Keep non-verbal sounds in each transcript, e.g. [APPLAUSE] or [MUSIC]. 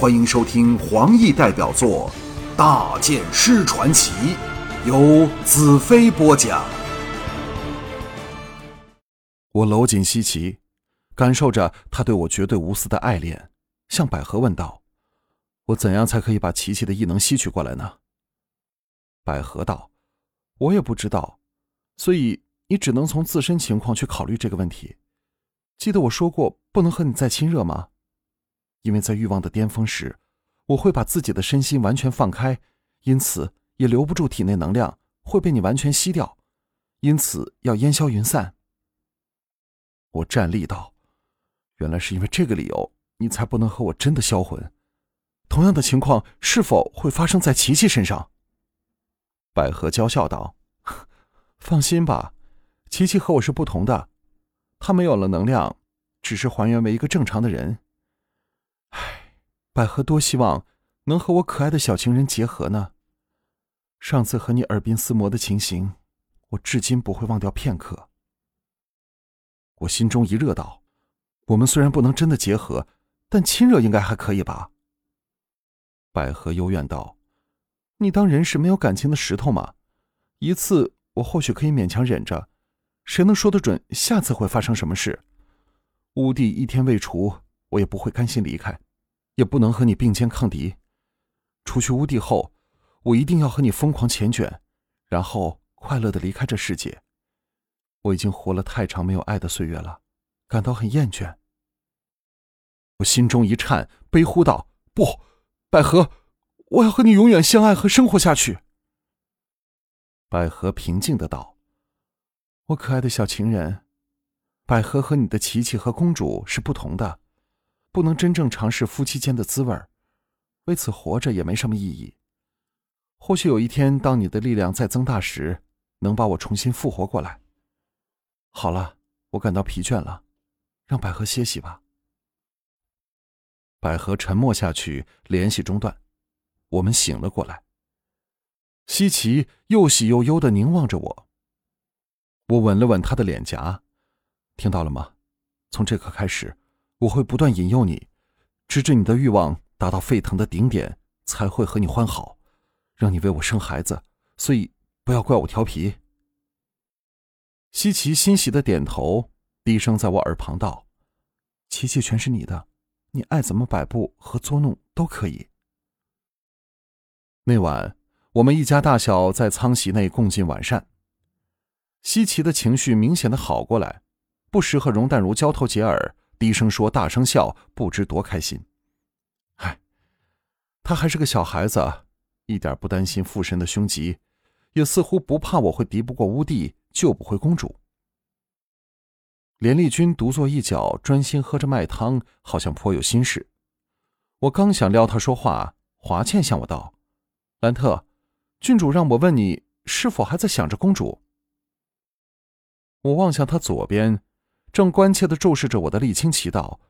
欢迎收听黄奕代表作《大剑师传奇》，由子飞播讲。我搂紧西岐，感受着他对我绝对无私的爱恋，向百合问道：“我怎样才可以把琪琪的异能吸取过来呢？”百合道：“我也不知道，所以你只能从自身情况去考虑这个问题。记得我说过不能和你再亲热吗？因为在欲望的巅峰时，我会把自己的身心完全放开，因此也留不住体内能量，会被你完全吸掉，因此要烟消云散。”我站立道：“原来是因为这个理由，你才不能和我真的销魂。同样的情况是否会发生在琪琪身上？”百合娇笑道：“ [LAUGHS] 放心吧，琪琪和我是不同的，她没有了能量，只是还原为一个正常的人。唉，百合多希望能和我可爱的小情人结合呢。上次和你耳鬓厮磨的情形，我至今不会忘掉片刻。”我心中一热道：“我们虽然不能真的结合，但亲热应该还可以吧？”百合幽怨道：“你当人是没有感情的石头吗？一次我或许可以勉强忍着，谁能说得准下次会发生什么事？乌帝一天未除，我也不会甘心离开，也不能和你并肩抗敌。除去乌帝后，我一定要和你疯狂缱绻，然后快乐的离开这世界。”我已经活了太长没有爱的岁月了，感到很厌倦。我心中一颤，悲呼道：“不，百合，我要和你永远相爱和生活下去。”百合平静的道：“我可爱的小情人，百合和你的琪琪和公主是不同的，不能真正尝试夫妻间的滋味为此活着也没什么意义。或许有一天，当你的力量再增大时，能把我重新复活过来。”好了，我感到疲倦了，让百合歇息吧。百合沉默下去，联系中断，我们醒了过来。西奇又喜又忧的凝望着我。我吻了吻他的脸颊，听到了吗？从这刻开始，我会不断引诱你，直至你的欲望达到沸腾的顶点，才会和你欢好，让你为我生孩子。所以不要怪我调皮。西奇欣喜的点头，低声在我耳旁道：“琪琪全是你的，你爱怎么摆布和捉弄都可以。”那晚，我们一家大小在舱席内共进晚膳。西奇的情绪明显的好过来，不时和容淡如交头接耳，低声说，大声笑，不知多开心。唉，他还是个小孩子，一点不担心父神的凶吉，也似乎不怕我会敌不过乌帝。救不回公主。连丽君独坐一角，专心喝着麦汤，好像颇有心事。我刚想撩她说话，华倩向我道：“兰特，郡主让我问你，是否还在想着公主？”我望向他左边，正关切的注视着我的丽清奇道：“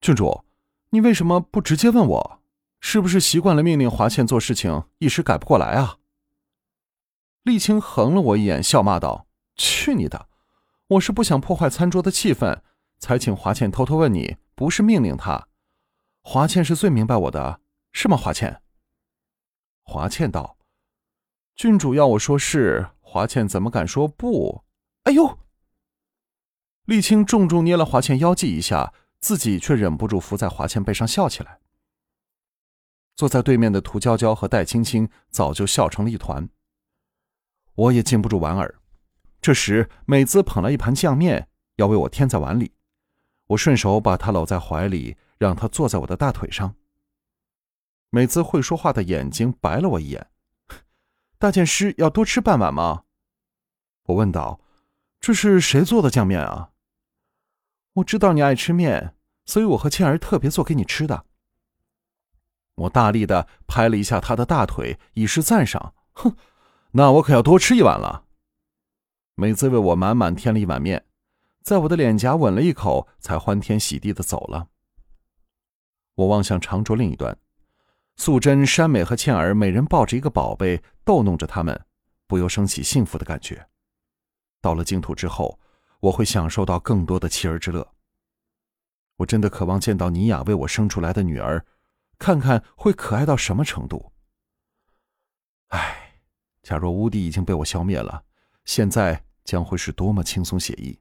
郡主，你为什么不直接问我？是不是习惯了命令华倩做事情，一时改不过来啊？”丽青横了我一眼，笑骂道：“去你的！我是不想破坏餐桌的气氛，才请华倩偷偷问你，不是命令她。华倩是最明白我的，是吗？华倩。”华倩道：“郡主要我说是，华倩怎么敢说不？”哎呦！丽青重重捏了华倩腰际一下，自己却忍不住伏在华倩背上笑起来。坐在对面的涂娇娇和戴青青早就笑成了一团。我也禁不住莞尔。这时，美姿捧了一盘酱面，要为我添在碗里。我顺手把她搂在怀里，让她坐在我的大腿上。美姿会说话的眼睛白了我一眼：“大剑师要多吃半碗吗？”我问道：“这是谁做的酱面啊？”我知道你爱吃面，所以我和倩儿特别做给你吃的。我大力的拍了一下他的大腿，以示赞赏。哼。那我可要多吃一碗了。美姿为我满满添了一碗面，在我的脸颊吻了一口，才欢天喜地的走了。我望向长桌另一端，素贞、山美和倩儿每人抱着一个宝贝，逗弄着他们，不由升起幸福的感觉。到了净土之后，我会享受到更多的妻儿之乐。我真的渴望见到尼雅为我生出来的女儿，看看会可爱到什么程度。唉，假若乌帝已经被我消灭了，现在将会是多么轻松写意。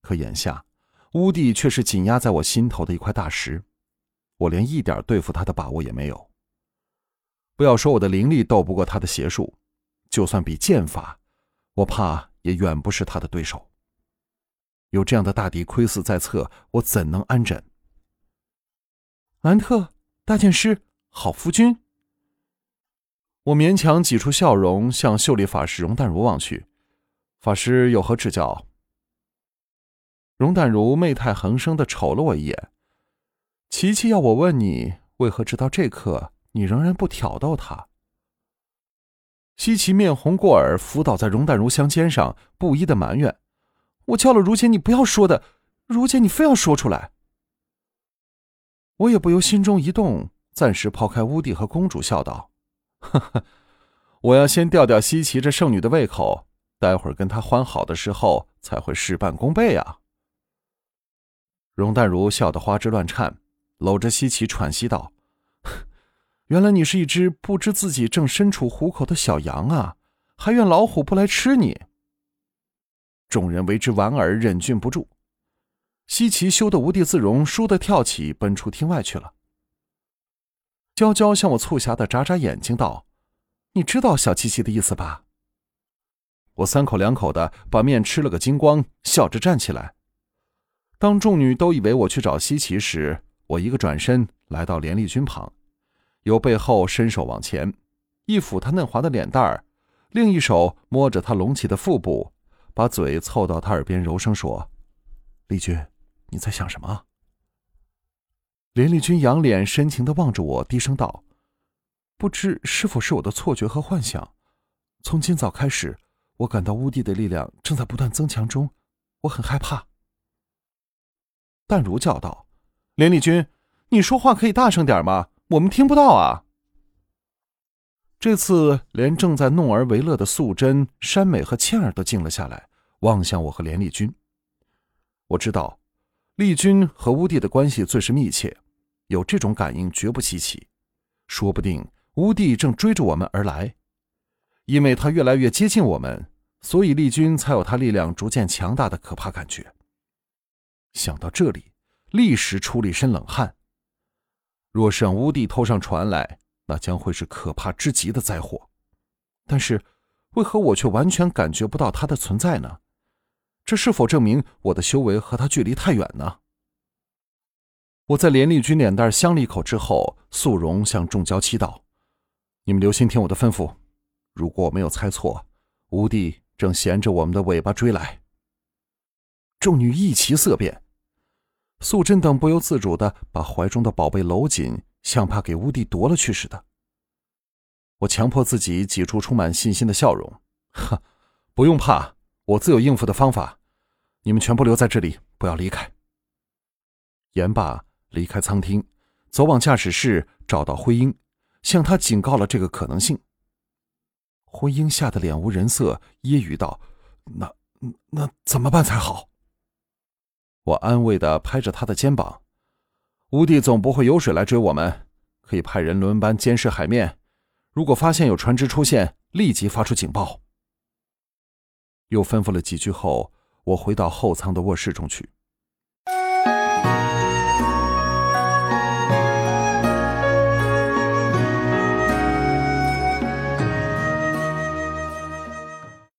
可眼下，乌帝却是紧压在我心头的一块大石，我连一点对付他的把握也没有。不要说我的灵力斗不过他的邪术，就算比剑法，我怕也远不是他的对手。有这样的大敌窥伺在侧，我怎能安枕？兰特大剑师，好夫君。我勉强挤出笑容，向秀丽法师容淡如望去。法师有何指教？容淡如媚态横生的瞅了我一眼。琪琪要我问你，为何直到这刻，你仍然不挑逗他？西奇面红过耳，伏倒在容淡如香肩上，不依的埋怨。我叫了如姐，你不要说的，如姐你非要说出来。我也不由心中一动，暂时抛开乌帝和公主，笑道：“呵呵，我要先吊吊西岐这圣女的胃口，待会儿跟她欢好的时候，才会事半功倍啊。”容淡如笑得花枝乱颤，搂着西岐喘息道：“原来你是一只不知自己正身处虎口的小羊啊，还怨老虎不来吃你。”众人为之莞尔，忍俊不住。西岐羞得无地自容，倏地跳起，奔出厅外去了。娇娇向我促狭的眨眨眼睛，道：“你知道小七七的意思吧？”我三口两口的把面吃了个精光，笑着站起来。当众女都以为我去找西岐时，我一个转身来到连丽君旁，由背后伸手往前，一抚她嫩滑的脸蛋儿，另一手摸着她隆起的腹部。把嘴凑到他耳边，柔声说：“丽君，你在想什么？”连丽君仰脸深情的望着我，低声道：“不知是否是我的错觉和幻想？从今早开始，我感到乌帝的力量正在不断增强中，我很害怕。”淡如叫道：“连丽君，你说话可以大声点吗？我们听不到啊！”这次连正在弄而为乐的素贞、山美和倩儿都静了下来，望向我和连丽君。我知道，丽君和乌帝的关系最是密切，有这种感应绝不稀奇。说不定乌帝正追着我们而来，因为他越来越接近我们，所以丽君才有他力量逐渐强大的可怕感觉。想到这里，立时出了一身冷汗。若是让乌帝偷上船来，那将会是可怕之极的灾祸，但是为何我却完全感觉不到他的存在呢？这是否证明我的修为和他距离太远呢？我在连丽君脸蛋香了一口之后，素容向众娇妻道：“你们留心听我的吩咐，如果我没有猜错，吴帝正衔着我们的尾巴追来。”众女一齐色变，素贞等不由自主的把怀中的宝贝搂紧。像怕给乌帝夺了去似的。我强迫自己挤出充满信心的笑容，呵，不用怕，我自有应付的方法。你们全部留在这里，不要离开。言罢，离开舱厅，走往驾驶室，找到徽英，向他警告了这个可能性。徽英吓得脸无人色，揶揄道：“那那怎么办才好？”我安慰的拍着他的肩膀。吴帝总不会有水来追我们，可以派人轮班监视海面。如果发现有船只出现，立即发出警报。又吩咐了几句后，我回到后舱的卧室中去。